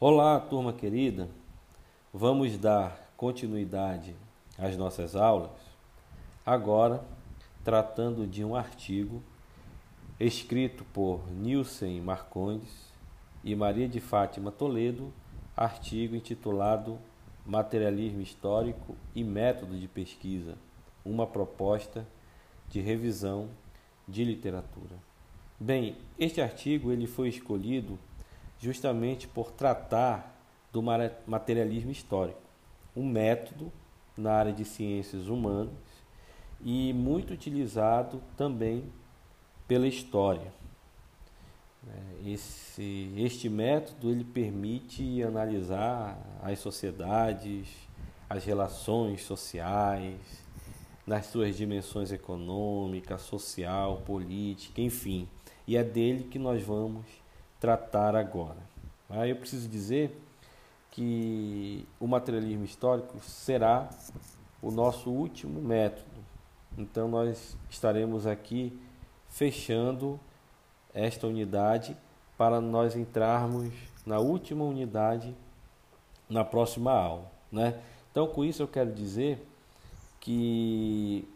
Olá, turma querida. Vamos dar continuidade às nossas aulas. Agora, tratando de um artigo escrito por Nilson Marcondes e Maria de Fátima Toledo, artigo intitulado Materialismo Histórico e Método de Pesquisa, uma proposta de revisão de literatura. Bem, este artigo ele foi escolhido justamente por tratar do materialismo histórico, um método na área de ciências humanas e muito utilizado também pela história. É, esse, este método ele permite analisar as sociedades, as relações sociais, nas suas dimensões econômica, social, política, enfim. E é dele que nós vamos tratar agora. Aí eu preciso dizer que o materialismo histórico será o nosso último método. Então nós estaremos aqui fechando esta unidade para nós entrarmos na última unidade na próxima aula, né? Então com isso eu quero dizer que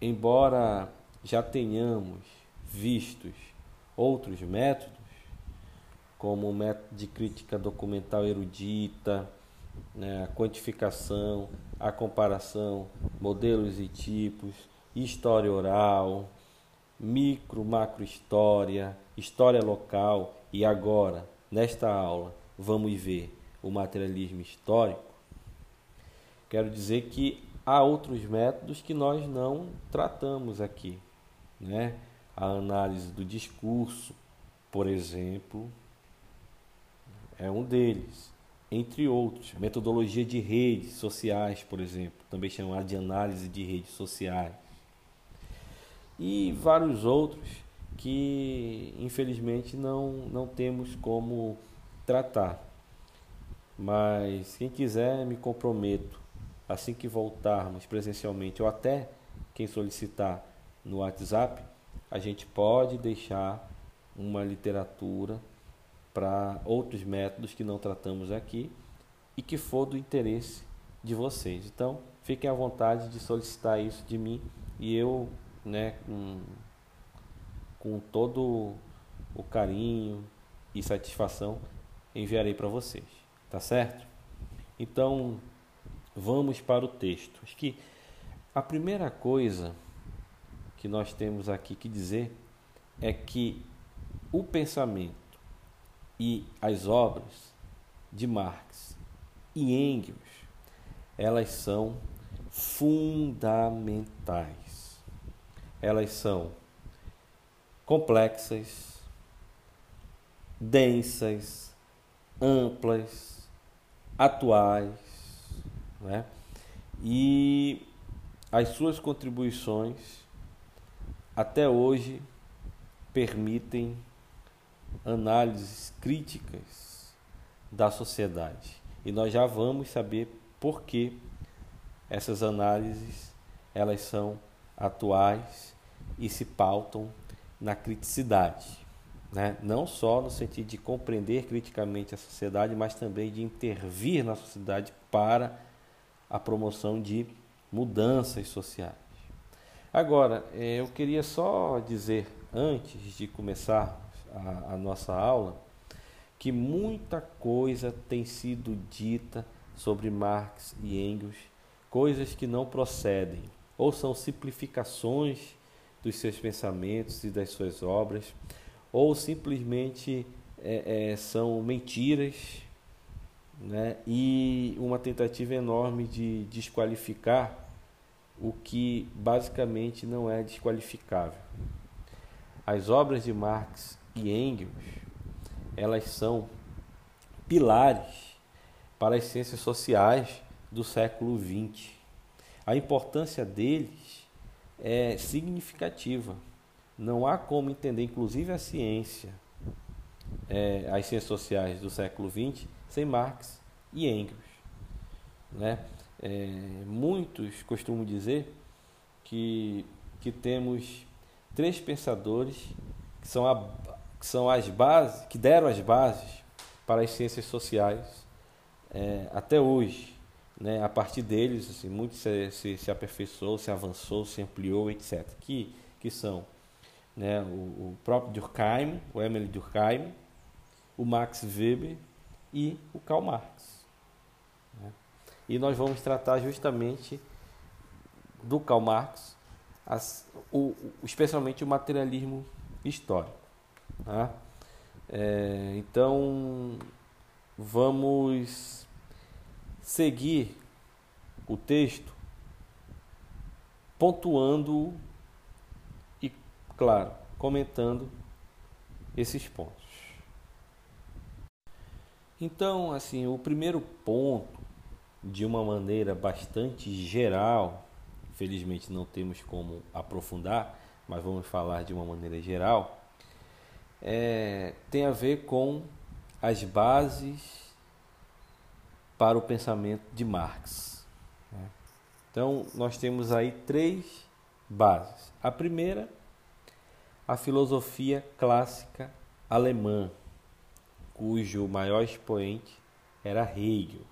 embora já tenhamos vistos outros métodos como o método de crítica documental erudita, né, a quantificação, a comparação, modelos e tipos, história oral, micro, macro história, história local e agora, nesta aula, vamos ver o materialismo histórico. Quero dizer que há outros métodos que nós não tratamos aqui, né? A análise do discurso, por exemplo, é um deles, entre outros. Metodologia de redes sociais, por exemplo, também chamada de análise de redes sociais. E vários outros que infelizmente não, não temos como tratar. Mas quem quiser, me comprometo, assim que voltarmos presencialmente, ou até quem solicitar no WhatsApp, a gente pode deixar uma literatura para outros métodos que não tratamos aqui e que for do interesse de vocês. Então, fiquem à vontade de solicitar isso de mim e eu, né, com, com todo o carinho e satisfação, enviarei para vocês. Tá certo? Então, vamos para o texto. Acho que a primeira coisa que nós temos aqui que dizer é que o pensamento e as obras de Marx e Engels, elas são fundamentais. Elas são complexas, densas, amplas, atuais, né? e as suas contribuições até hoje permitem análises críticas da sociedade. E nós já vamos saber por que essas análises elas são atuais e se pautam na criticidade. Né? Não só no sentido de compreender criticamente a sociedade, mas também de intervir na sociedade para a promoção de mudanças sociais. Agora, eh, eu queria só dizer, antes de começar a, a nossa aula, que muita coisa tem sido dita sobre Marx e Engels, coisas que não procedem, ou são simplificações dos seus pensamentos e das suas obras, ou simplesmente é, é, são mentiras né, e uma tentativa enorme de desqualificar o que basicamente não é desqualificável. As obras de Marx e Engels, elas são pilares para as ciências sociais do século XX. A importância deles é significativa. Não há como entender, inclusive a ciência, é, as ciências sociais do século XX, sem Marx e Engels. Né? É, muitos costumam dizer que, que temos três pensadores que são a, que são as bases, que deram as bases para as ciências sociais é, até hoje. Né? A partir deles, assim, muito se, se, se, aperfeiçoou, se avançou, se ampliou, etc. Que, que são né? o, o próprio Durkheim, o Emily Durkheim, o Max Weber e o Karl Marx. Né? E nós vamos tratar justamente do Karl Marx, as, o, especialmente o materialismo histórico. Tá? É, então, vamos seguir o texto pontuando e, claro, comentando esses pontos. Então, assim, o primeiro ponto, de uma maneira bastante geral, felizmente não temos como aprofundar, mas vamos falar de uma maneira geral, é, tem a ver com as bases para o pensamento de Marx. Né? Então, nós temos aí três bases. A primeira, a filosofia clássica alemã, cujo maior expoente era Hegel.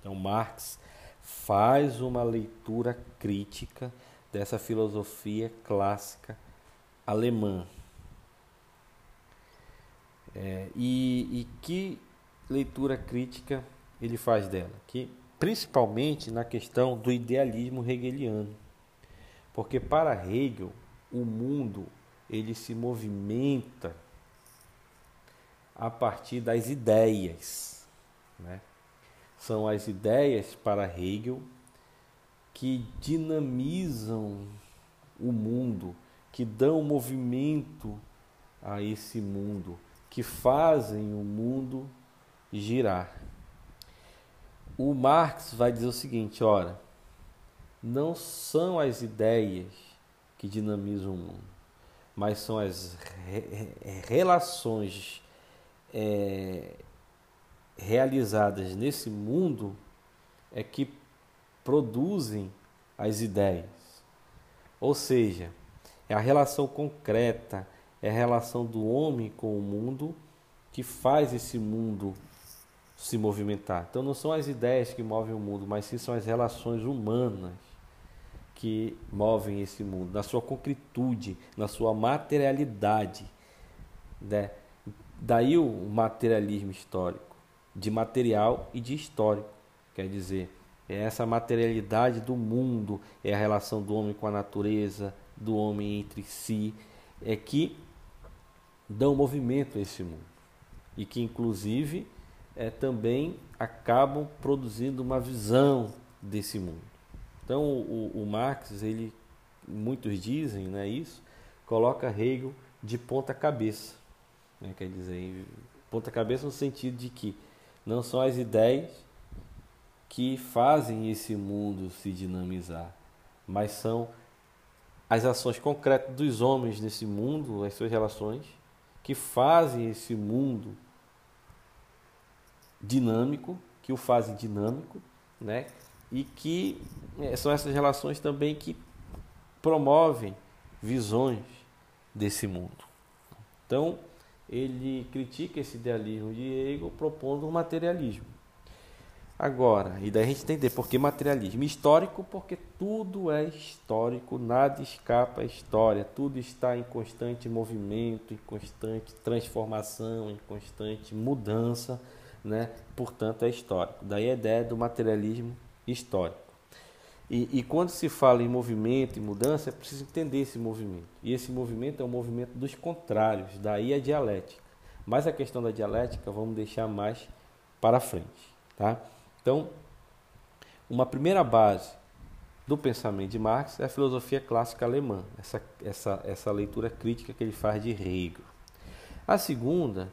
Então, Marx faz uma leitura crítica dessa filosofia clássica alemã. É, e, e que leitura crítica ele faz dela? Que principalmente na questão do idealismo hegeliano. Porque para Hegel, o mundo ele se movimenta a partir das ideias. Né? São as ideias para Hegel que dinamizam o mundo, que dão movimento a esse mundo, que fazem o mundo girar. O Marx vai dizer o seguinte: ora, não são as ideias que dinamizam o mundo, mas são as re relações é, realizadas nesse mundo é que produzem as ideias. Ou seja, é a relação concreta é a relação do homem com o mundo que faz esse mundo se movimentar. Então não são as ideias que movem o mundo, mas sim são as relações humanas que movem esse mundo, na sua concretude, na sua materialidade. Né? Daí o materialismo histórico, de material e de histórico. Quer dizer, é essa materialidade do mundo, é a relação do homem com a natureza, do homem entre si, é que dão movimento a esse mundo e que inclusive é, também acabam produzindo uma visão desse mundo. Então o, o Marx, ele, muitos dizem né, isso, coloca Hegel de ponta cabeça. Né, quer dizer, ponta cabeça no sentido de que não são as ideias que fazem esse mundo se dinamizar, mas são as ações concretas dos homens nesse mundo, as suas relações, que fazem esse mundo dinâmico, que o fazem dinâmico, né? E que é, são essas relações também que promovem visões desse mundo. Então, ele critica esse idealismo de Hegel propondo um materialismo. Agora, e daí a gente entender por que materialismo histórico, porque tudo é histórico, nada escapa à história, tudo está em constante movimento, em constante transformação, em constante mudança, né? Portanto, é histórico. Daí a ideia do materialismo histórico. E, e quando se fala em movimento e mudança, é preciso entender esse movimento. E esse movimento é o movimento dos contrários, daí a dialética. Mas a questão da dialética vamos deixar mais para frente, tá? Então, uma primeira base do pensamento de Marx é a filosofia clássica alemã, essa, essa, essa leitura crítica que ele faz de Hegel. A segunda,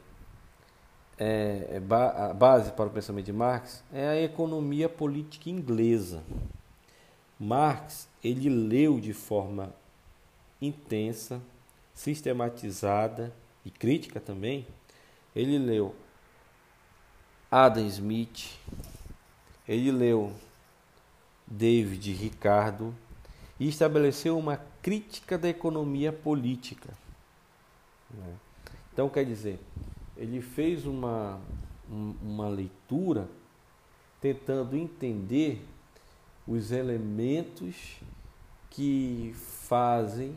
é, é a base para o pensamento de Marx, é a economia política inglesa. Marx ele leu de forma intensa, sistematizada e crítica também. Ele leu Adam Smith, ele leu David Ricardo e estabeleceu uma crítica da economia política. Né? Então, quer dizer, ele fez uma, uma leitura tentando entender os elementos que fazem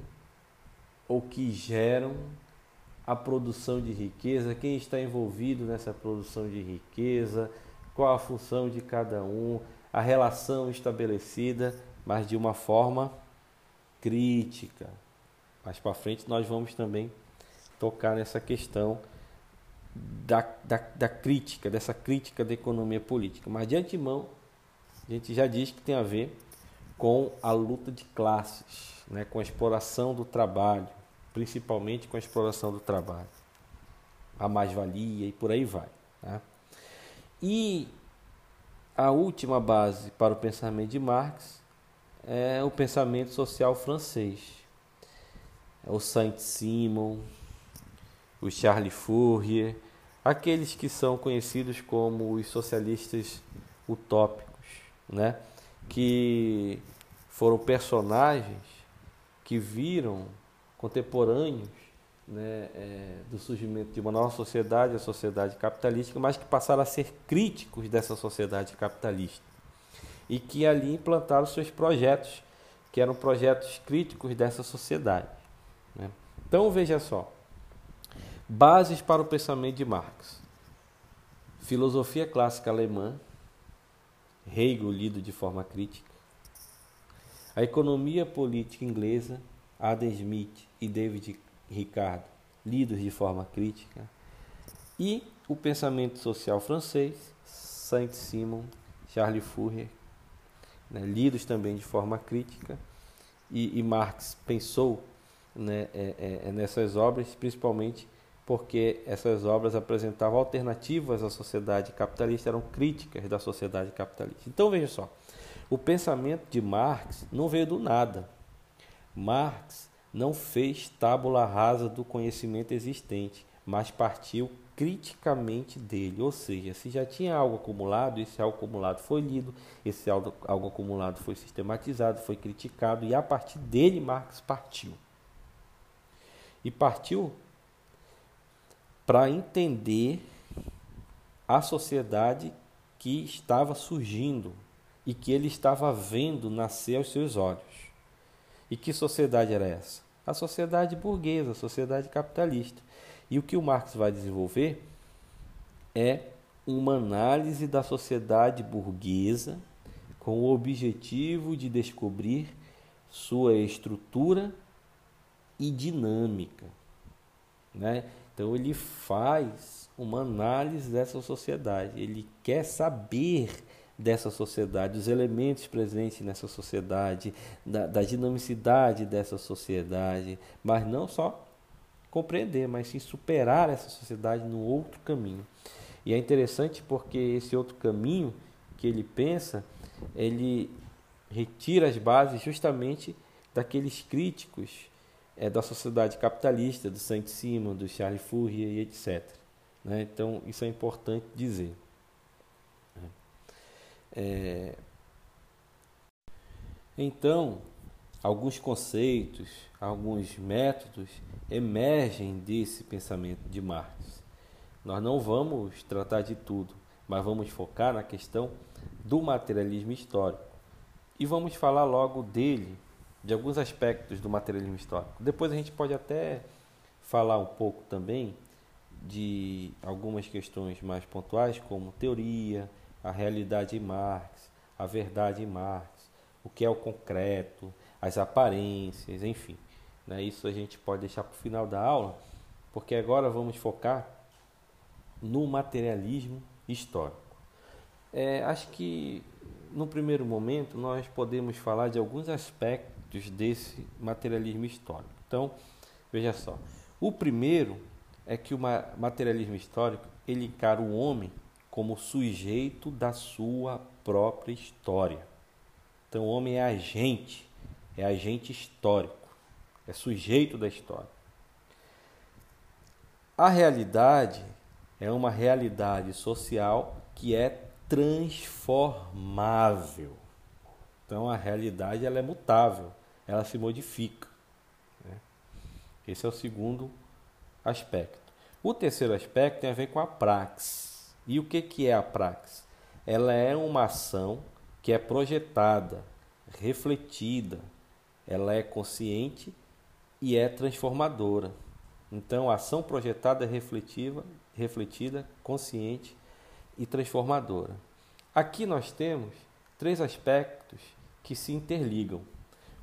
ou que geram a produção de riqueza, quem está envolvido nessa produção de riqueza, qual a função de cada um, a relação estabelecida, mas de uma forma crítica. Mais para frente nós vamos também tocar nessa questão da, da, da, crítica, dessa crítica da economia política. Mas de antemão, a gente já diz que tem a ver com a luta de classes, né, com a exploração do trabalho, principalmente com a exploração do trabalho, a mais-valia e por aí vai. Né? E a última base para o pensamento de Marx é o pensamento social francês. É o Saint-Simon, o Charles Fourier, aqueles que são conhecidos como os socialistas utópicos, né? que foram personagens que viram contemporâneos né, é, do surgimento de uma nova sociedade, a sociedade capitalística, mas que passaram a ser críticos dessa sociedade capitalista e que ali implantaram seus projetos, que eram projetos críticos dessa sociedade. Né? Então veja só, bases para o pensamento de Marx: filosofia clássica alemã, Hegel lido de forma crítica, a economia política inglesa, Adam Smith e David Ricardo, lidos de forma crítica, e o pensamento social francês, Saint-Simon, Charles Fourier, né, lidos também de forma crítica, e, e Marx pensou né, é, é, é, nessas obras, principalmente porque essas obras apresentavam alternativas à sociedade capitalista, eram críticas da sociedade capitalista. Então veja só, o pensamento de Marx não veio do nada. Marx não fez tábula rasa do conhecimento existente, mas partiu criticamente dele, ou seja, se já tinha algo acumulado, esse algo acumulado foi lido, esse algo, algo acumulado foi sistematizado, foi criticado e a partir dele Marx partiu. E partiu para entender a sociedade que estava surgindo e que ele estava vendo nascer aos seus olhos. E que sociedade era essa? A sociedade burguesa, a sociedade capitalista. E o que o Marx vai desenvolver é uma análise da sociedade burguesa com o objetivo de descobrir sua estrutura e dinâmica. Né? Então ele faz uma análise dessa sociedade, ele quer saber dessa sociedade, os elementos presentes nessa sociedade, da, da dinamicidade dessa sociedade, mas não só compreender, mas sim superar essa sociedade no outro caminho. E é interessante porque esse outro caminho que ele pensa, ele retira as bases justamente daqueles críticos é, da sociedade capitalista, do Saint-Simon, do Charles Fourier e etc. Né? Então, isso é importante dizer. É... Então, alguns conceitos, alguns métodos emergem desse pensamento de Marx. Nós não vamos tratar de tudo, mas vamos focar na questão do materialismo histórico. E vamos falar logo dele de alguns aspectos do materialismo histórico. Depois a gente pode até falar um pouco também de algumas questões mais pontuais, como teoria, a realidade em Marx, a verdade em Marx, o que é o concreto, as aparências, enfim. Né? Isso a gente pode deixar para o final da aula, porque agora vamos focar no materialismo histórico. É, acho que no primeiro momento nós podemos falar de alguns aspectos aspectos desse materialismo histórico. Então, veja só. O primeiro é que o materialismo histórico ele encara o homem como sujeito da sua própria história. Então, o homem é agente, é agente histórico, é sujeito da história. A realidade é uma realidade social que é transformável. Então, a realidade ela é mutável ela se modifica. Né? Esse é o segundo aspecto. O terceiro aspecto tem a ver com a praxis. E o que, que é a praxis? Ela é uma ação que é projetada, refletida, ela é consciente e é transformadora. Então, ação projetada, refletiva, refletida, consciente e transformadora. Aqui nós temos três aspectos que se interligam.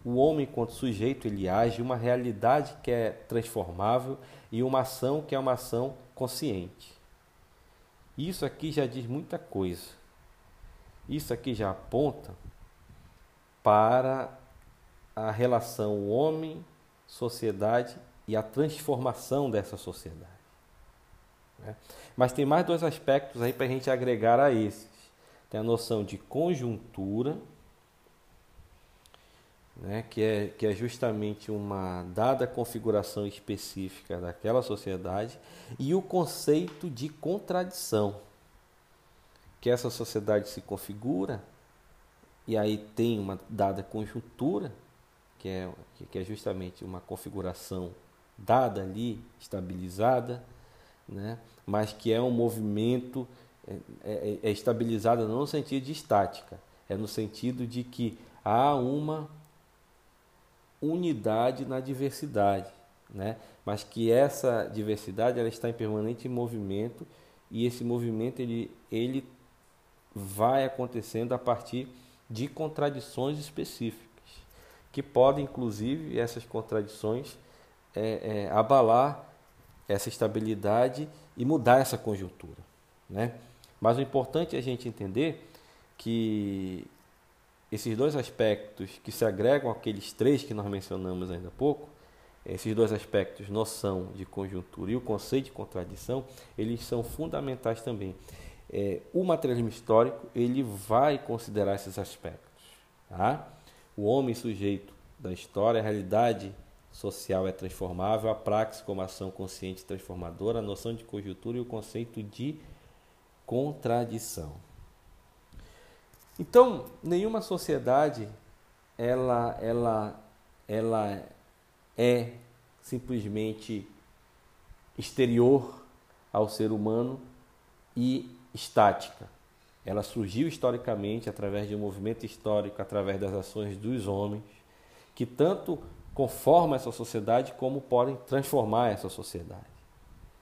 O homem, enquanto sujeito, ele age uma realidade que é transformável e uma ação que é uma ação consciente. Isso aqui já diz muita coisa. Isso aqui já aponta para a relação homem, sociedade e a transformação dessa sociedade. Né? Mas tem mais dois aspectos aí para a gente agregar a esses. Tem a noção de conjuntura né, que, é, que é justamente uma dada configuração específica daquela sociedade, e o conceito de contradição, que essa sociedade se configura, e aí tem uma dada conjuntura, que é, que é justamente uma configuração dada ali, estabilizada, né, mas que é um movimento é, é, é estabilizada não no sentido de estática, é no sentido de que há uma unidade na diversidade, né? mas que essa diversidade ela está em permanente movimento e esse movimento ele, ele vai acontecendo a partir de contradições específicas, que podem, inclusive, essas contradições é, é, abalar essa estabilidade e mudar essa conjuntura. Né? Mas o importante é a gente entender que esses dois aspectos que se agregam àqueles três que nós mencionamos ainda há pouco, esses dois aspectos, noção de conjuntura e o conceito de contradição, eles são fundamentais também. É, o materialismo histórico ele vai considerar esses aspectos. Tá? O homem sujeito da história, a realidade social é transformável, a praxis como ação consciente transformadora, a noção de conjuntura e o conceito de contradição. Então, nenhuma sociedade ela, ela, ela é simplesmente exterior ao ser humano e estática. Ela surgiu historicamente através de um movimento histórico, através das ações dos homens, que tanto conformam essa sociedade como podem transformar essa sociedade.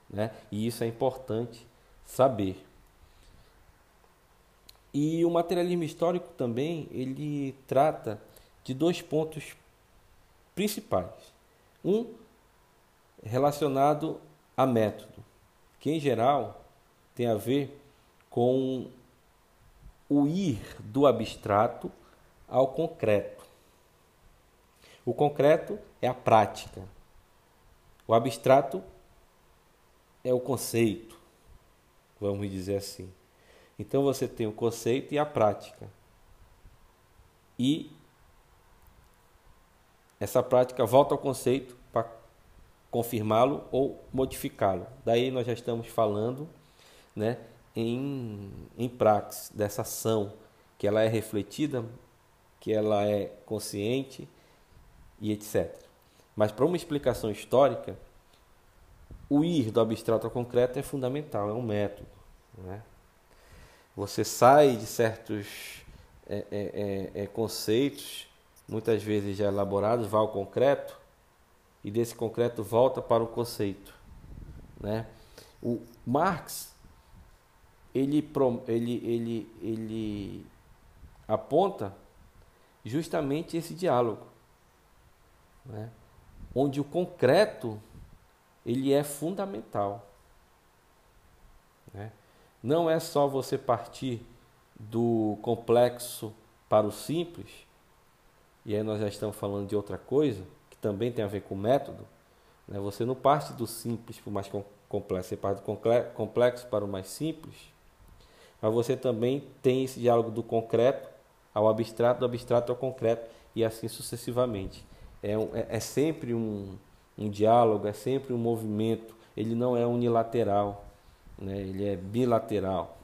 Né? E isso é importante saber. E o materialismo histórico também ele trata de dois pontos principais. Um relacionado a método, que em geral tem a ver com o ir do abstrato ao concreto. O concreto é a prática. O abstrato é o conceito, vamos dizer assim. Então você tem o conceito e a prática. E essa prática volta ao conceito para confirmá-lo ou modificá-lo. Daí nós já estamos falando né, em, em praxis, dessa ação, que ela é refletida, que ela é consciente e etc. Mas para uma explicação histórica, o ir do abstrato ao concreto é fundamental, é um método. Né? Você sai de certos é, é, é, é, conceitos, muitas vezes já elaborados, vai ao concreto, e desse concreto volta para o conceito. Né? O Marx ele, ele, ele, ele aponta justamente esse diálogo, né? onde o concreto ele é fundamental. Né? Não é só você partir do complexo para o simples, e aí nós já estamos falando de outra coisa, que também tem a ver com método. Né? Você não parte do simples para o mais complexo, você parte do complexo para o mais simples, mas você também tem esse diálogo do concreto ao abstrato, do abstrato ao concreto, e assim sucessivamente. É, um, é, é sempre um, um diálogo, é sempre um movimento, ele não é unilateral né? ele é bilateral,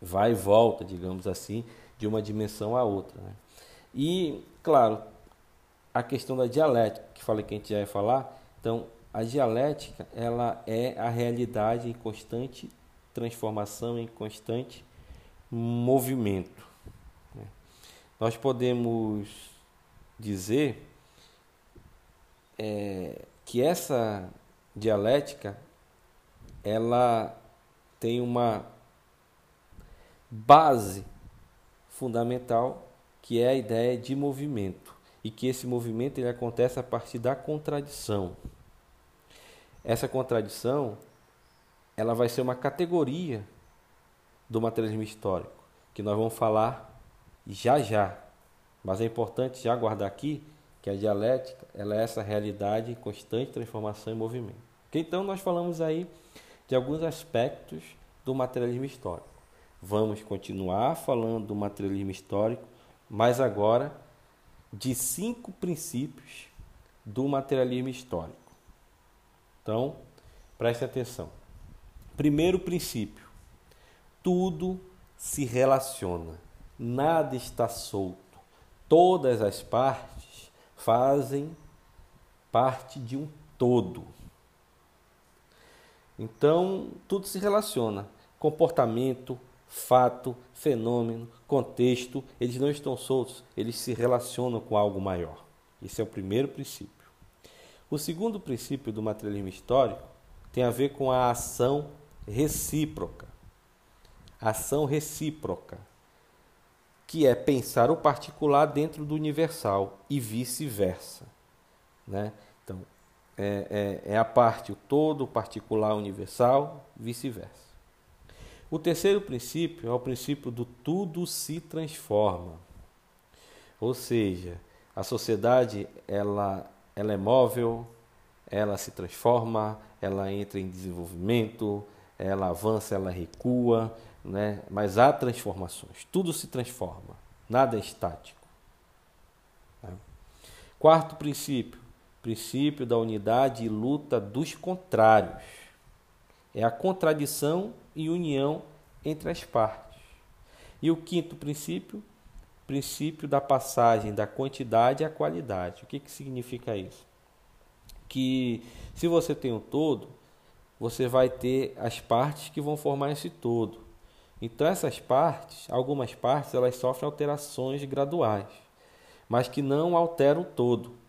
vai e volta, digamos assim, de uma dimensão a outra. Né? E, claro, a questão da dialética, que falei que a gente já ia falar, então a dialética ela é a realidade em constante transformação, em constante movimento. Né? Nós podemos dizer é, que essa dialética ela tem uma base fundamental que é a ideia de movimento e que esse movimento ele acontece a partir da contradição. Essa contradição ela vai ser uma categoria do materialismo histórico que nós vamos falar já já. Mas é importante já guardar aqui que a dialética ela é essa realidade em constante transformação e movimento. Então nós falamos aí de alguns aspectos do materialismo histórico. Vamos continuar falando do materialismo histórico, mas agora de cinco princípios do materialismo histórico. Então, preste atenção. Primeiro princípio: tudo se relaciona, nada está solto. Todas as partes fazem parte de um todo. Então, tudo se relaciona. Comportamento, fato, fenômeno, contexto, eles não estão soltos, eles se relacionam com algo maior. Esse é o primeiro princípio. O segundo princípio do materialismo histórico tem a ver com a ação recíproca. Ação recíproca, que é pensar o particular dentro do universal e vice-versa. Né? É, é, é a parte, o todo, o particular, universal, vice-versa. O terceiro princípio é o princípio do tudo se transforma. Ou seja, a sociedade ela, ela é móvel, ela se transforma, ela entra em desenvolvimento, ela avança, ela recua, né? mas há transformações, tudo se transforma, nada é estático. Né? Quarto princípio, princípio da unidade e luta dos contrários. É a contradição e união entre as partes. E o quinto princípio, princípio da passagem da quantidade à qualidade. O que, que significa isso? Que se você tem um todo, você vai ter as partes que vão formar esse todo. Então essas partes, algumas partes, elas sofrem alterações graduais, mas que não alteram o todo.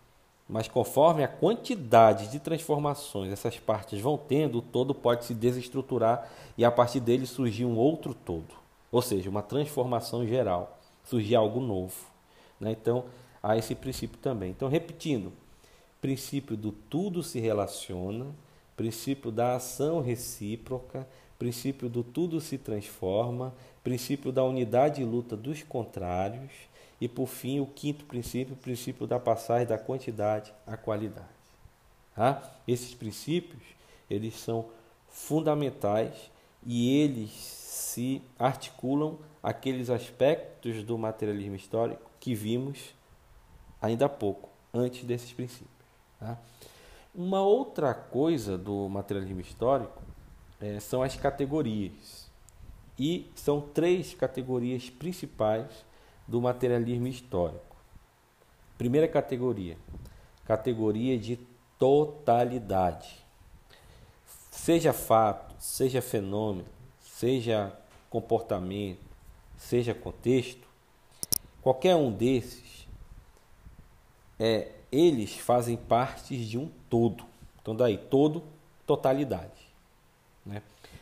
Mas conforme a quantidade de transformações essas partes vão tendo, o todo pode se desestruturar e a partir dele surgir um outro todo. Ou seja, uma transformação geral, surgir algo novo. Né? Então, há esse princípio também. Então, repetindo, princípio do tudo se relaciona, princípio da ação recíproca, princípio do tudo se transforma, princípio da unidade e luta dos contrários, e por fim, o quinto princípio, o princípio da passagem da quantidade à qualidade. Tá? Esses princípios, eles são fundamentais e eles se articulam aqueles aspectos do materialismo histórico que vimos ainda há pouco, antes desses princípios. Tá? Uma outra coisa do materialismo histórico é, são as categorias. E são três categorias principais do materialismo histórico. Primeira categoria, categoria de totalidade. Seja fato, seja fenômeno, seja comportamento, seja contexto, qualquer um desses, é, eles fazem parte de um todo. Então, daí, todo, totalidade. Né?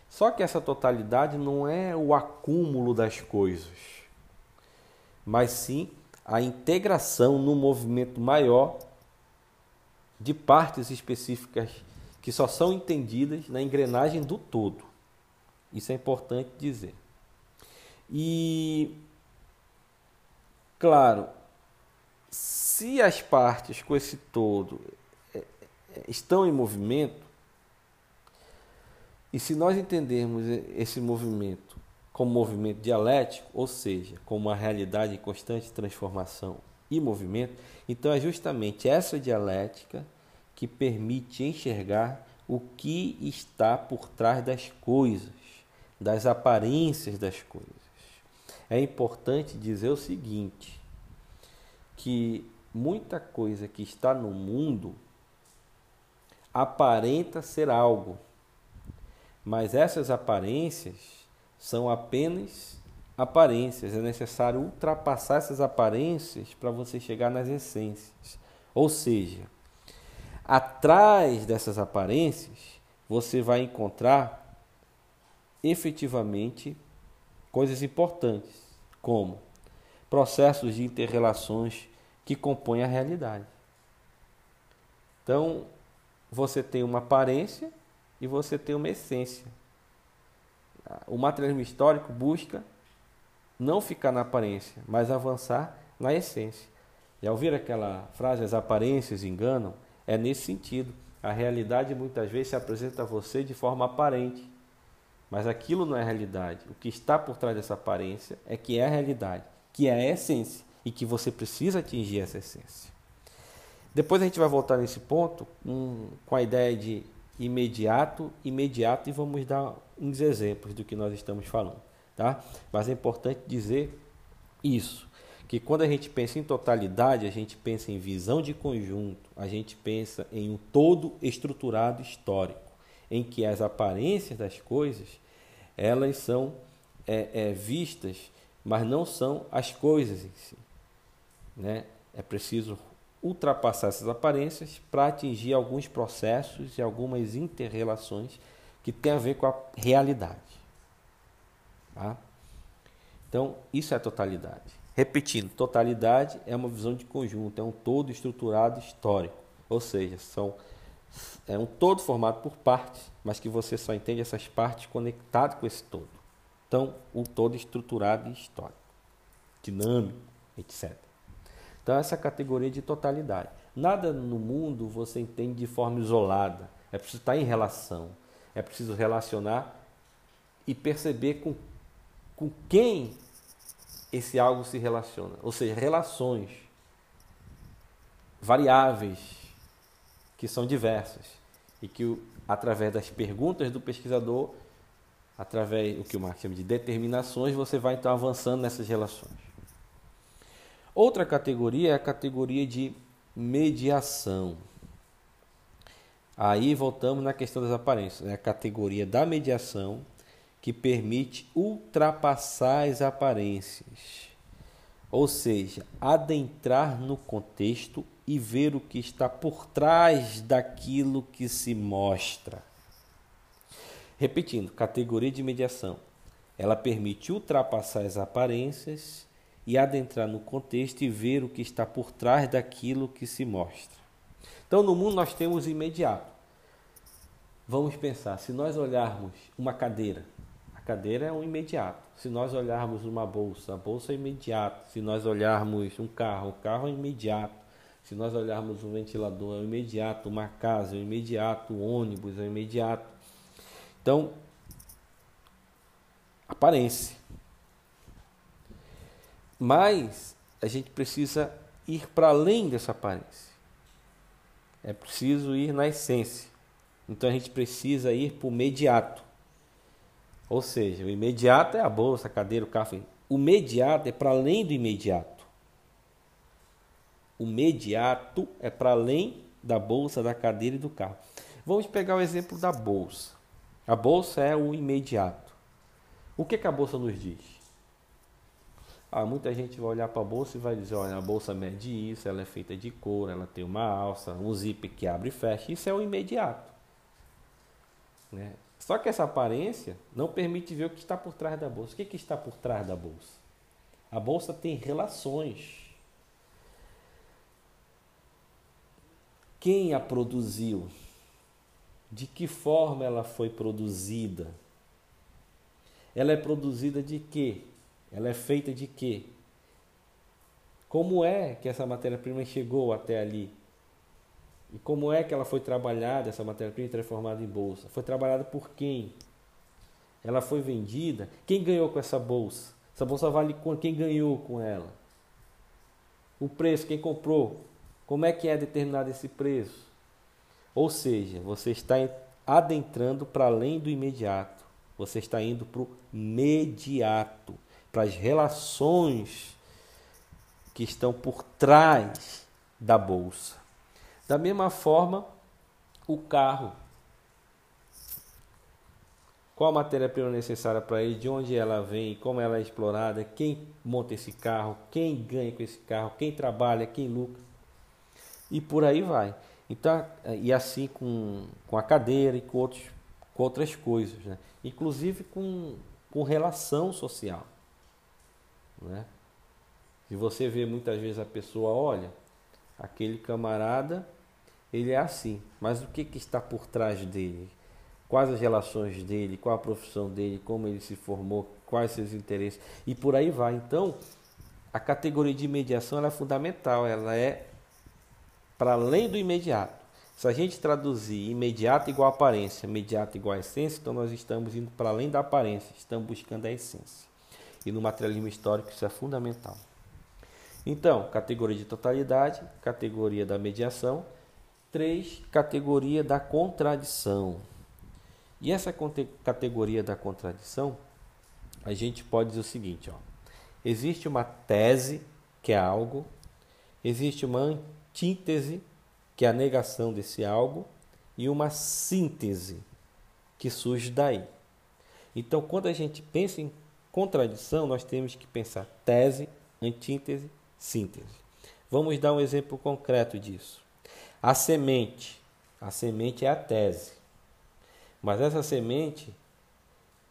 Só que essa totalidade não é o acúmulo das coisas mas sim a integração no movimento maior de partes específicas que só são entendidas na engrenagem do todo. Isso é importante dizer. E, claro, se as partes com esse todo é, é, estão em movimento, e se nós entendermos esse movimento como movimento dialético, ou seja, como uma realidade em constante transformação e movimento, então é justamente essa dialética que permite enxergar o que está por trás das coisas, das aparências das coisas. É importante dizer o seguinte, que muita coisa que está no mundo aparenta ser algo, Mas essas aparências são apenas aparências. É necessário ultrapassar essas aparências para você chegar nas essências. Ou seja, atrás dessas aparências, você vai encontrar efetivamente coisas importantes, como processos de interrelações que compõem a realidade. Então, você tem uma aparência e você tem uma essência. O materialismo histórico busca não ficar na aparência, mas avançar na essência. Já ouviram aquela frase, as aparências enganam? É nesse sentido. A realidade muitas vezes se apresenta a você de forma aparente, mas aquilo não é realidade. O que está por trás dessa aparência é que é a realidade, que é a essência e que você precisa atingir essa essência. Depois a gente vai voltar nesse ponto um, com a ideia de imediato, imediato e vamos dar uns exemplos do que nós estamos falando, tá? Mas é importante dizer isso, que quando a gente pensa em totalidade, a gente pensa em visão de conjunto, a gente pensa em um todo estruturado histórico, em que as aparências das coisas elas são é, é, vistas, mas não são as coisas em si. Né? É preciso ultrapassar essas aparências para atingir alguns processos e algumas interrelações que têm a ver com a realidade. Tá? Então, isso é totalidade. Repetindo, totalidade é uma visão de conjunto, é um todo estruturado histórico. Ou seja, são, é um todo formado por partes, mas que você só entende essas partes conectado com esse todo. Então, um todo estruturado e histórico, dinâmico, etc. Então, essa categoria de totalidade. Nada no mundo você entende de forma isolada. É preciso estar em relação. É preciso relacionar e perceber com, com quem esse algo se relaciona. Ou seja, relações variáveis que são diversas e que através das perguntas do pesquisador, através do que o Marx chama de determinações, você vai então avançando nessas relações. Outra categoria é a categoria de mediação. Aí voltamos na questão das aparências, é a categoria da mediação que permite ultrapassar as aparências, ou seja, adentrar no contexto e ver o que está por trás daquilo que se mostra. Repetindo, categoria de mediação. Ela permite ultrapassar as aparências e adentrar no contexto e ver o que está por trás daquilo que se mostra. Então, no mundo nós temos imediato. Vamos pensar, se nós olharmos uma cadeira, a cadeira é um imediato. Se nós olharmos uma bolsa, a bolsa é imediato. Se nós olharmos um carro, o carro é imediato. Se nós olharmos um ventilador, é um imediato. Uma casa, é um imediato. Um ônibus, é um imediato. Então, aparência. Mas a gente precisa ir para além dessa aparência. É preciso ir na essência. Então a gente precisa ir para o imediato. Ou seja, o imediato é a bolsa, a cadeira, o carro. O imediato é para além do imediato. O imediato é para além da bolsa, da cadeira e do carro. Vamos pegar o exemplo da bolsa. A bolsa é o imediato. O que, que a bolsa nos diz? Ah, muita gente vai olhar para a bolsa e vai dizer, olha, a bolsa mede isso, ela é feita de couro, ela tem uma alça, um zíper que abre e fecha. Isso é o imediato. Né? Só que essa aparência não permite ver o que está por trás da bolsa. O que, que está por trás da bolsa? A bolsa tem relações. Quem a produziu? De que forma ela foi produzida? Ela é produzida de quê? Ela é feita de quê? Como é que essa matéria-prima chegou até ali? E como é que ela foi trabalhada, essa matéria-prima transformada em bolsa? Foi trabalhada por quem? Ela foi vendida? Quem ganhou com essa bolsa? Essa bolsa vale quanto? Quem ganhou com ela? O preço, quem comprou? Como é que é determinado esse preço? Ou seja, você está adentrando para além do imediato. Você está indo para o mediato para as relações que estão por trás da bolsa. Da mesma forma, o carro. qual a matéria-prima necessária para ele, de onde ela vem, como ela é explorada, quem monta esse carro, quem ganha com esse carro, quem trabalha, quem lucra. E por aí vai. Então, e assim com, com a cadeira e com, outros, com outras coisas, né? inclusive com, com relação social. Né? Se você vê muitas vezes a pessoa, olha, aquele camarada, ele é assim, mas o que, que está por trás dele? quais as relações dele, qual a profissão dele, como ele se formou, quais seus interesses e por aí vai. Então, a categoria de mediação é fundamental, ela é para além do imediato. Se a gente traduzir imediato igual aparência, imediato igual essência, então nós estamos indo para além da aparência, estamos buscando a essência. E no materialismo histórico isso é fundamental. Então, categoria de totalidade, categoria da mediação, três, categoria da contradição. E essa categoria da contradição, a gente pode dizer o seguinte: ó, existe uma tese, que é algo, existe uma antítese, que é a negação desse algo, e uma síntese, que surge daí. Então, quando a gente pensa em contradição, nós temos que pensar tese, antítese, síntese. Vamos dar um exemplo concreto disso. A semente. A semente é a tese. Mas essa semente,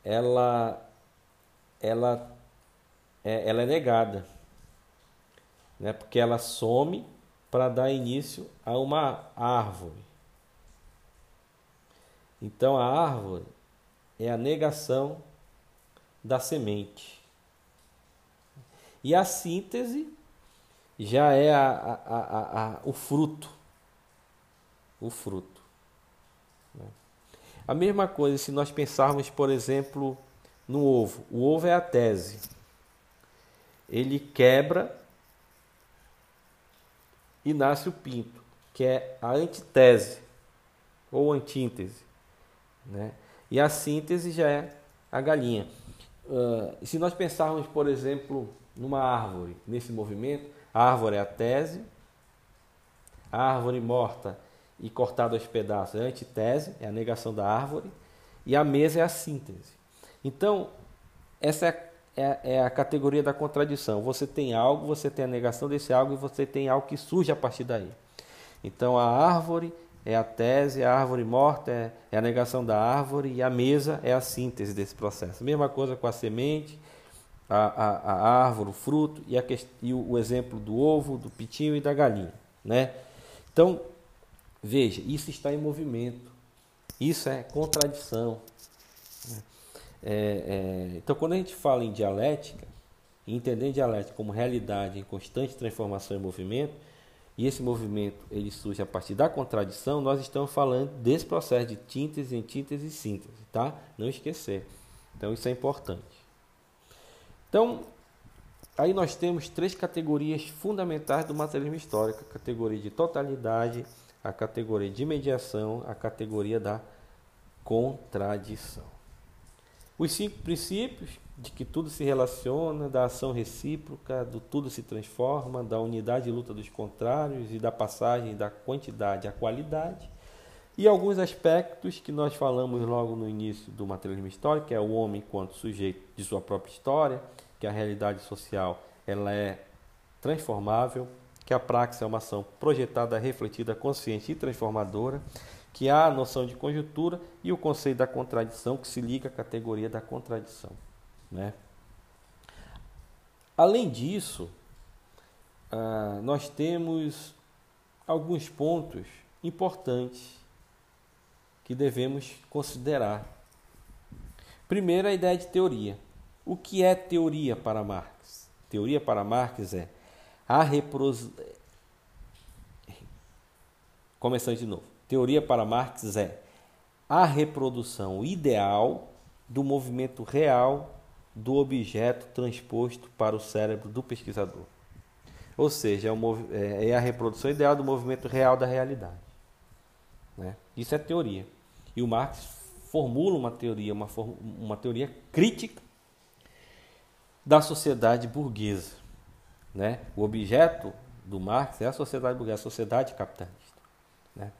ela, ela, é, ela é negada, né? porque ela some para dar início a uma árvore. Então a árvore é a negação da semente. E a síntese já é a, a, a, o fruto. O fruto. A mesma coisa se nós pensarmos, por exemplo, no ovo. O ovo é a tese. Ele quebra e nasce o pinto, que é a antitese ou antíntese. Né? E a síntese já é a galinha. Uh, se nós pensarmos, por exemplo, numa árvore, nesse movimento, a árvore é a tese, a árvore morta e cortado aos pedaços é a antitese, é a negação da árvore, e a mesa é a síntese. Então, essa é, é, é, a categoria da contradição. Você tem algo, você tem a negação desse algo e você tem algo que surge a partir daí. Então, a árvore é a tese, a árvore morta é, é a negação da árvore e a mesa é a síntese desse processo. Mesma coisa com a semente, a, a, a árvore, o fruto e, a, e o, o exemplo do ovo, do pitinho e da galinha. Né? Então, Veja, isso está em movimento. Isso é contradição. É, é, então, quando a gente fala em dialética, e entender dialética como realidade em constante transformação e movimento, e esse movimento ele surge a partir da contradição, nós estamos falando desse processo de tíntese, antítese e síntese, tá? Não esquecer. Então, isso é importante. Então, aí nós temos três categorias fundamentais do materialismo histórico: a categoria de totalidade, a categoria de mediação, a categoria da contradição. Os cinco princípios de que tudo se relaciona, da ação recíproca, do tudo se transforma, da unidade e luta dos contrários e da passagem da quantidade à qualidade. E alguns aspectos que nós falamos logo no início do materialismo histórico, que é o homem enquanto sujeito de sua própria história, que a realidade social ela é transformável, que a praxe é uma ação projetada, refletida, consciente e transformadora, que há a noção de conjuntura e o conceito da contradição, que se liga à categoria da contradição. Né? Além disso, ah, nós temos alguns pontos importantes que devemos considerar. Primeiro, a ideia de teoria. O que é teoria para Marx? Teoria para Marx é a reprodução. Começando de novo. Teoria para Marx é a reprodução ideal do movimento real do objeto transposto para o cérebro do pesquisador. Ou seja, é, é a reprodução ideal do movimento real da realidade. Né? Isso é teoria. E o Marx formula uma teoria, uma, uma teoria crítica da sociedade burguesa. Né? O objeto do Marx é a sociedade burguesa, a sociedade capitalista. Né?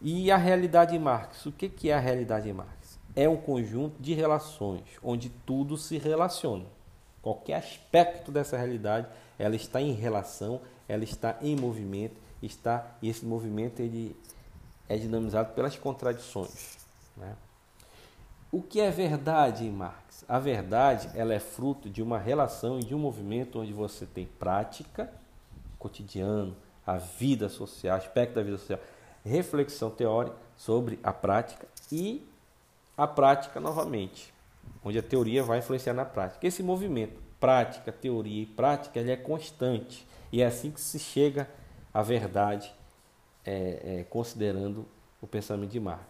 E a realidade em Marx, o que, que é a realidade em Marx? É um conjunto de relações onde tudo se relaciona. Qualquer aspecto dessa realidade, ela está em relação, ela está em movimento, está e esse movimento ele é dinamizado pelas contradições. Né? O que é verdade em Marx? A verdade ela é fruto de uma relação e de um movimento onde você tem prática, cotidiano, a vida social, aspecto da vida social, reflexão teórica sobre a prática e a prática novamente, onde a teoria vai influenciar na prática. Esse movimento, prática, teoria e prática, ele é constante e é assim que se chega à verdade, é, é, considerando o pensamento de Marx.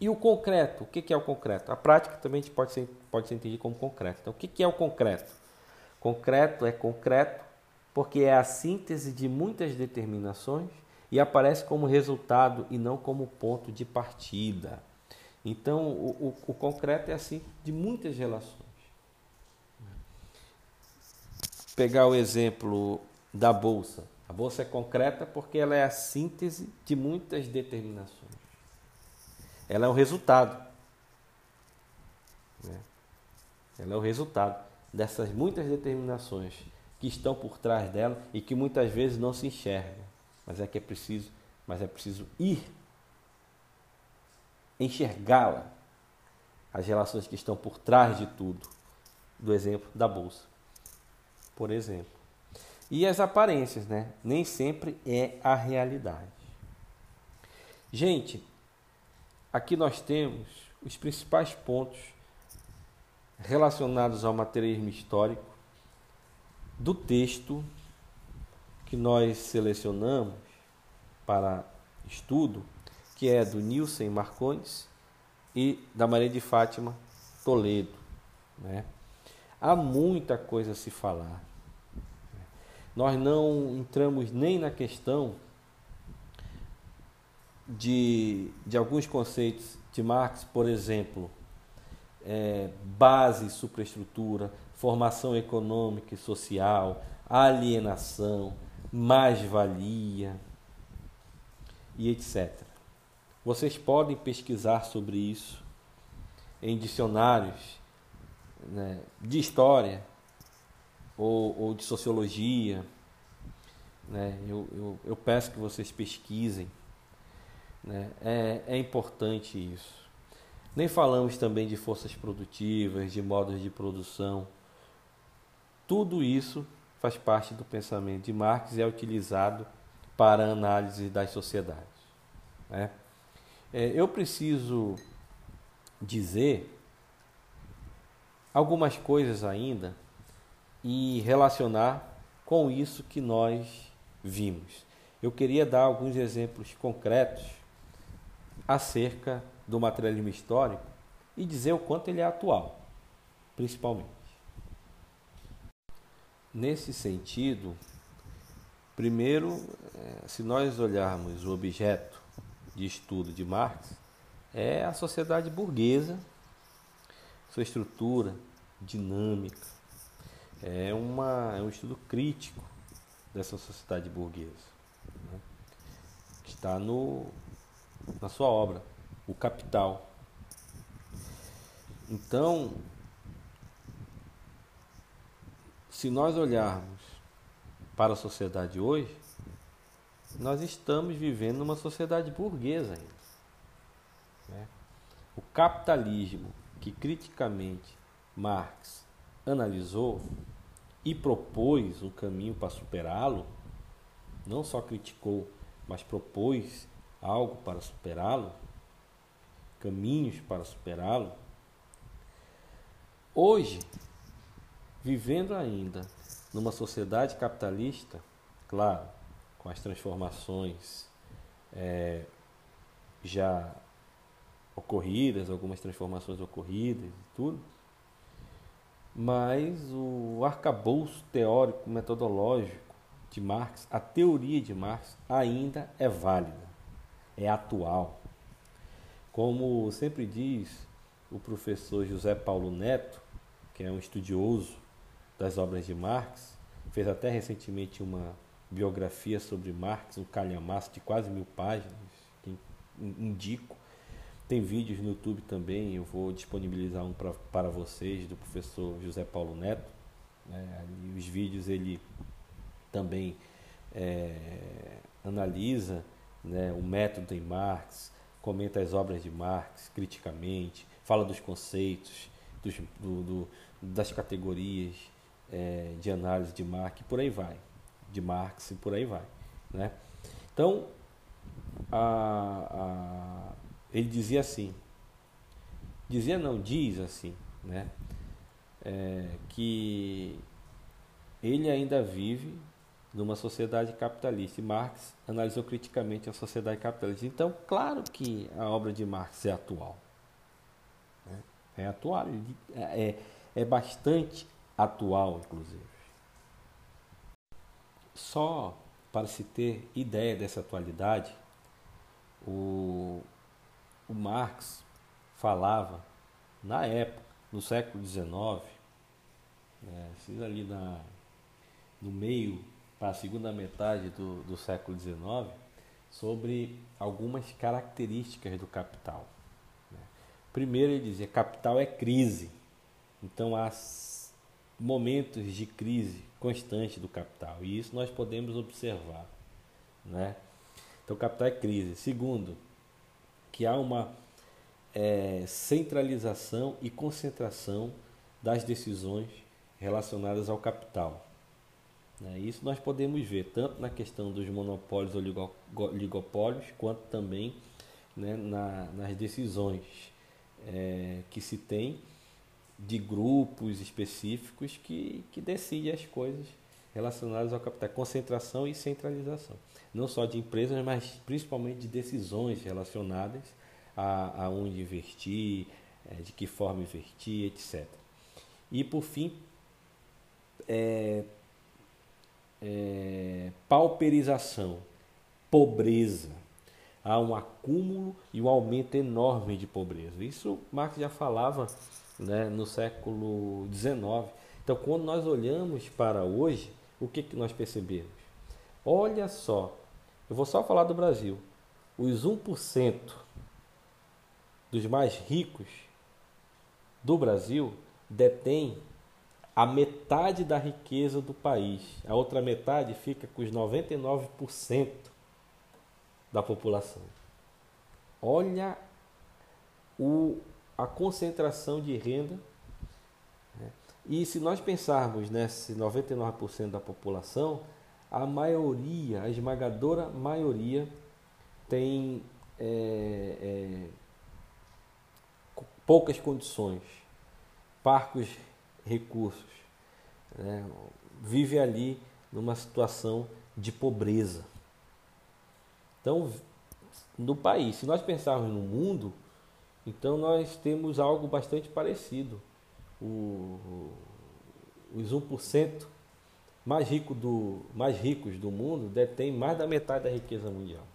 E o concreto, o que é o concreto? A prática também pode ser, pode ser entendida como concreto. Então, o que é o concreto? Concreto é concreto porque é a síntese de muitas determinações e aparece como resultado e não como ponto de partida. Então, o, o, o concreto é assim de muitas relações. Pegar o exemplo da bolsa. A bolsa é concreta porque ela é a síntese de muitas determinações. Ela é o resultado. Né? Ela é o resultado dessas muitas determinações que estão por trás dela e que muitas vezes não se enxergam. Mas é que é preciso, mas é preciso ir enxergá-la, as relações que estão por trás de tudo, do exemplo da bolsa, por exemplo. E as aparências, né? Nem sempre é a realidade. Gente, aqui nós temos os principais pontos relacionados ao materialismo histórico do texto que nós selecionamos para estudo que é do Nilson Marcondes e da Maria de Fátima Toledo. Né? Há muita coisa a se falar. Nós não entramos nem na questão de, de alguns conceitos de Marx, por exemplo, é, base, superestrutura, formação econômica e social, alienação, mais-valia e etc. Vocês podem pesquisar sobre isso em dicionários né, de história ou, ou de sociologia. Né? Eu, eu, eu, peço que vocês pesquisem. Né? É, é importante isso. Nem falamos também de forças produtivas, de modos de produção. Tudo isso faz parte do pensamento de Marx e é utilizado para análise das sociedades. Né? É, eu preciso dizer algumas coisas ainda e relacionar com isso que nós vimos. Eu queria dar alguns exemplos concretos acerca do materialismo histórico e dizer o quanto ele é atual, principalmente. Nesse sentido, primeiro, é, se nós olharmos o objeto de estudo de Marx é a sociedade burguesa, sua estrutura dinâmica. É, uma, é um estudo crítico dessa sociedade burguesa, né? que está no, na sua obra, O Capital. Então, se nós olharmos para a sociedade hoje, nós estamos vivendo numa sociedade burguesa ainda. Né? O capitalismo que criticamente Marx analisou e propôs um caminho para superá-lo, não só criticou, mas propôs algo para superá-lo, caminhos para superá-lo. Hoje, vivendo ainda numa sociedade capitalista, claro, com as transformações é, já ocorridas, algumas transformações ocorridas e tudo, mas o arcabouço teórico metodológico de Marx, a teoria de Marx ainda é válida, é atual. Como sempre diz o professor José Paulo Neto, que é um estudioso das obras de Marx, fez até recentemente uma biografia sobre Marx, um calhamaço de quase mil páginas, que indico. Tem vídeos no YouTube também, eu vou disponibilizar um pra, para vocês do professor José Paulo Neto. Né? os vídeos ele também é, analisa né, o método de Marx, comenta as obras de Marx criticamente, fala dos conceitos, dos, do, do, das categorias é, de análise de Marx e por aí vai, de Marx e por aí vai. Né? Então, a, a, ele dizia assim, dizia não, diz assim, né? É, que ele ainda vive numa sociedade capitalista. E Marx analisou criticamente a sociedade capitalista. Então, claro que a obra de Marx é atual. Né? É atual, é, é, é bastante atual, inclusive. Só para se ter ideia dessa atualidade, o, o Marx falava, na época, no século XIX, né, ali na, no meio para a segunda metade do, do século XIX, sobre algumas características do capital. Né. Primeiro, ele dizia: capital é crise. Então, há momentos de crise constante do capital. E isso nós podemos observar. Né? Então, capital é crise. Segundo, que há uma é, centralização e concentração das decisões relacionadas ao capital. Né? Isso nós podemos ver tanto na questão dos monopólios ou oligopólios, quanto também né, na, nas decisões é, que se tem de grupos específicos que, que decidem as coisas relacionadas ao capital, concentração e centralização. Não só de empresas, mas principalmente de decisões relacionadas a, a onde investir, é, de que forma investir, etc. E por fim, é, é, pauperização, pobreza. Há um acúmulo e um aumento enorme de pobreza. Isso Marx já falava né, no século XIX. Então, quando nós olhamos para hoje, o que, que nós percebemos? Olha só, eu vou só falar do Brasil. Os 1% dos mais ricos do Brasil detêm a metade da riqueza do país. A outra metade fica com os 99% da população. Olha o, a concentração de renda. Né? E se nós pensarmos nesse 99% da população, a maioria, a esmagadora maioria, tem é, é, poucas condições, parcos recursos, né? vive ali numa situação de pobreza. Então, no país, se nós pensarmos no mundo, então nós temos algo bastante parecido. O, os 1% mais, rico do, mais ricos do mundo detêm mais da metade da riqueza mundial.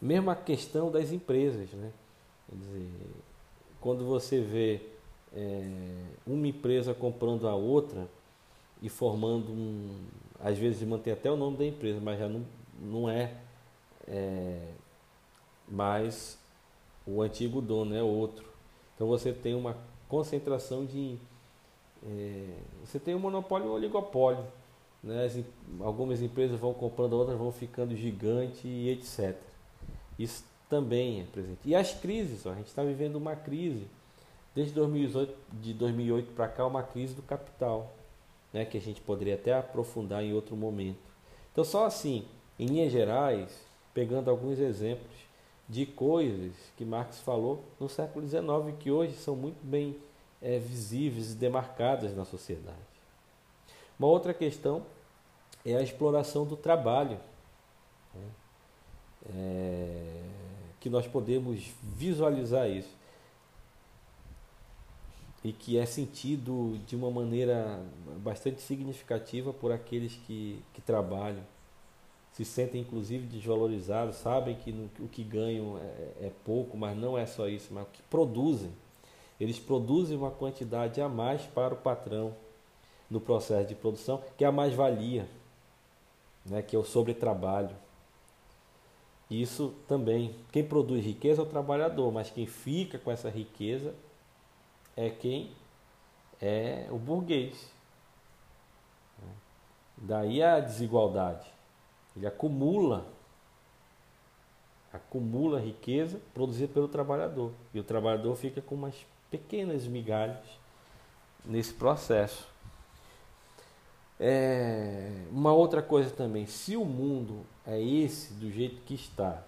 Mesma questão das empresas. Né? Quer dizer, quando você vê é, uma empresa comprando a outra e formando um. Às vezes mantém até o nome da empresa, mas já não, não é, é mais o antigo dono é outro. Então você tem uma concentração de. É, você tem um monopólio e um oligopólio. Né? As, algumas empresas vão comprando, outras vão ficando gigantes e etc. Isso também é presente. E as crises, ó, a gente está vivendo uma crise. Desde 2008, de 2008 para cá, uma crise do capital, né? que a gente poderia até aprofundar em outro momento. Então, só assim, em linhas gerais, pegando alguns exemplos, de coisas que Marx falou no século XIX que hoje são muito bem é, visíveis e demarcadas na sociedade. Uma outra questão é a exploração do trabalho, né? é, que nós podemos visualizar isso e que é sentido de uma maneira bastante significativa por aqueles que, que trabalham se sentem inclusive desvalorizados, sabem que no, o que ganham é, é, pouco, mas não é só isso, mas o que produzem. Eles produzem uma quantidade a mais para o patrão no processo de produção, que é a mais-valia, né, que é o sobretrabalho. Isso também, quem produz riqueza é o trabalhador, mas quem fica com essa riqueza é quem é o burguês. Daí a desigualdade. Ele acumula acumula riqueza produzida pelo trabalhador. E o trabalhador fica com umas pequenas migalhas nesse processo. É, uma outra coisa também, se o mundo é esse do jeito que está,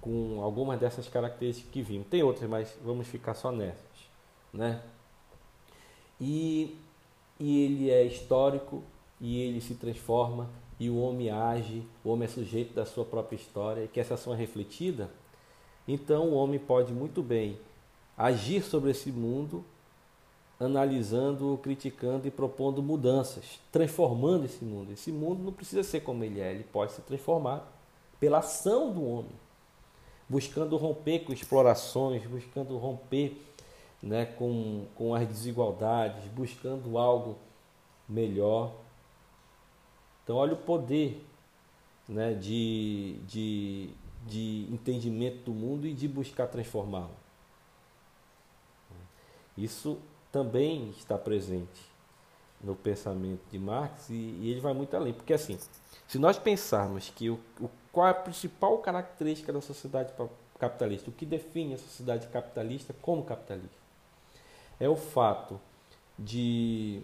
com algumas dessas características que vimos, tem outras, mas vamos ficar só nessas, né? E, e ele é histórico e ele se transforma e o homem age, o homem é sujeito da sua própria história e que essa ação é refletida, então o homem pode muito bem agir sobre esse mundo analisando, criticando e propondo mudanças, transformando esse mundo. Esse mundo não precisa ser como ele é, ele pode se transformar pela ação do homem, buscando romper com explorações, buscando romper né, com, com as desigualdades, buscando algo melhor. Então, olha o poder né, de, de, de entendimento do mundo e de buscar transformá-lo. Isso também está presente no pensamento de Marx e, e, ele vai muito além. Porque assim, se nós pensarmos que o, o, qual é a principal característica da sociedade capitalista, o que define a sociedade capitalista como capitalista, é o fato de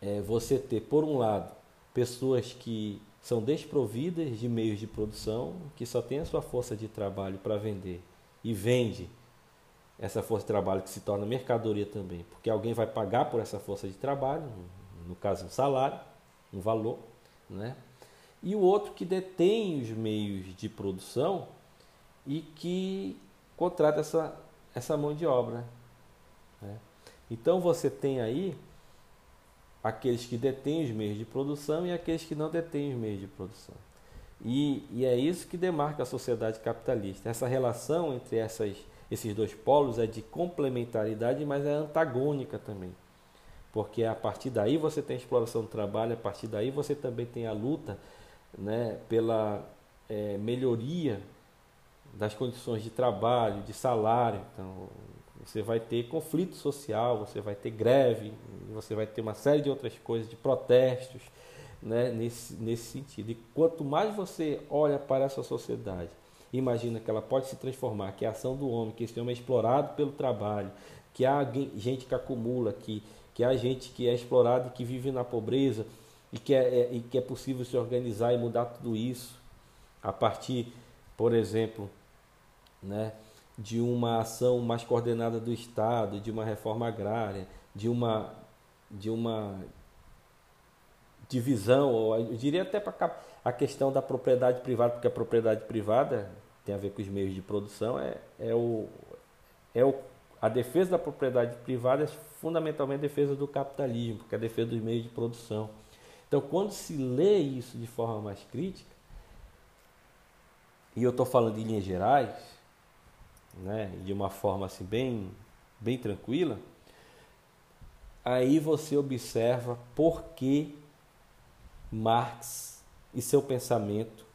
é, você ter, por um lado, pessoas que são desprovidas de meios de produção, que só tem a sua força de trabalho para vender e vende essa força de trabalho que se torna mercadoria também, porque alguém vai pagar por essa força de trabalho, no caso um salário, um valor, né? E o outro que detém os meios de produção e que contrata essa, essa mão de obra. Né? Então você tem aí aqueles que detêm os meios de produção e aqueles que não detêm os meios de produção. E, e é isso que demarca a sociedade capitalista, essa relação entre essas esses dois polos é de complementaridade, mas é antagônica também. Porque a partir daí você tem a exploração do trabalho, a partir daí você também tem a luta né, pela é, melhoria das condições de trabalho, de salário. Então, você vai ter conflito social, você vai ter greve, você vai ter uma série de outras coisas, de protestos, né, nesse, nesse sentido. E quanto mais você olha para essa sociedade imagina que ela pode se transformar, que a ação do homem, que esse homem é explorado pelo trabalho, que há gente que acumula, que, que há gente que é explorada e que vive na pobreza, e que é, é, e que é possível se organizar e mudar tudo isso a partir, por exemplo, né, de uma ação mais coordenada do Estado, de uma reforma agrária, de uma, de uma divisão, ou eu diria até para a questão da propriedade privada, porque a propriedade privada tem a ver com os meios de produção, é, é, o, é o, a defesa da propriedade privada é fundamentalmente a defesa do capitalismo, que é a defesa dos meios de produção. Então, quando se lê isso de forma mais crítica, e eu estou falando em linhas gerais, né, de uma forma assim bem, bem tranquila, aí você observa por que Marx e seu pensamento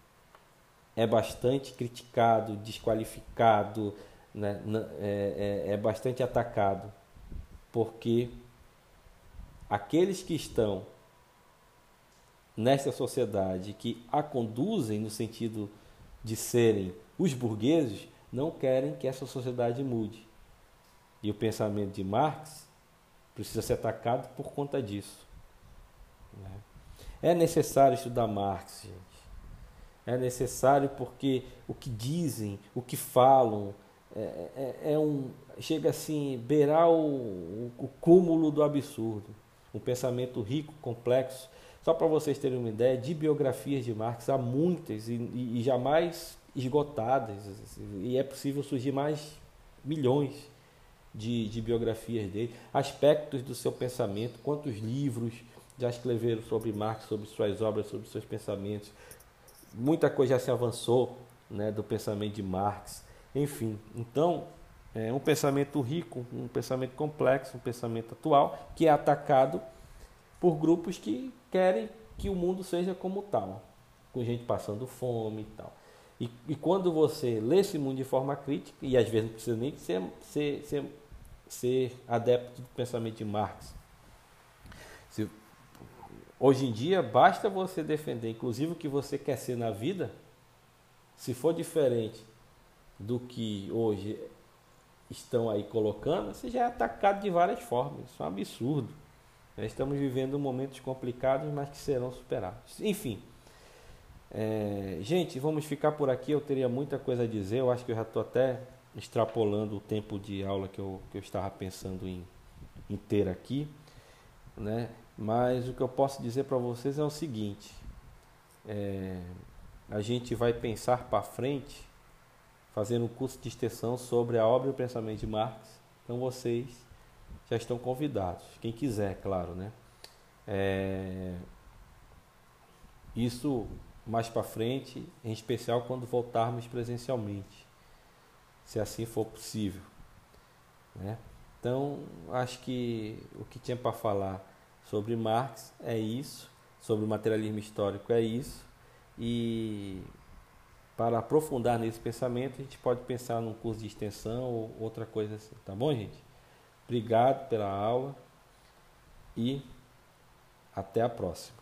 é bastante criticado, desqualificado, né? é, é, é bastante atacado, porque aqueles que estão nesta sociedade que a conduzem no sentido de serem os burgueses não querem que essa sociedade mude. E o pensamento de Marx precisa ser atacado por conta disso. Né? É necessário estudar Marx, gente é necessário porque o que dizem, o que falam, é, é, é um chega assim beirar o, o, cúmulo do absurdo, um pensamento rico, complexo. Só para vocês terem uma ideia, de biografias de Marx há muitas e, e, e jamais esgotadas, e é possível surgir mais milhões de, de biografias dele, aspectos do seu pensamento, quantos livros já escreveram sobre Marx, sobre suas obras, sobre seus pensamentos, muita coisa já se avançou né, do pensamento de Marx, enfim. Então, é um pensamento rico, um pensamento complexo, um pensamento atual, que é atacado por grupos que querem que o mundo seja como tal, com gente passando fome e tal. E, e, quando você lê esse mundo de forma crítica, e às vezes não precisa nem ser, ser, ser, ser adepto do pensamento de Marx. Se, hoje em dia, basta você defender, inclusive, o que você quer ser na vida, se for diferente do que hoje estão aí colocando, você já é atacado de várias formas. Isso é um absurdo. Estamos vivendo momentos complicados, mas que serão superados. Enfim. É, gente, vamos ficar por aqui. Eu teria muita coisa a dizer. Eu acho que eu já estou até extrapolando o tempo de aula que eu, que eu estava pensando em, em ter aqui. Né? Mas o que eu posso dizer para vocês é o seguinte: é, a gente vai pensar para frente fazendo um curso de extensão sobre a obra e o pensamento de Marx. Então vocês já estão convidados. Quem quiser, claro, né? É, isso mais para frente, em especial quando voltarmos presencialmente, se assim for possível. Né? Então, acho que o que tinha para falar sobre Marx é isso, sobre o materialismo histórico é isso, e para aprofundar nesse pensamento, a gente pode pensar num curso de extensão ou outra coisa assim, tá bom, gente? Obrigado pela aula e até a próxima.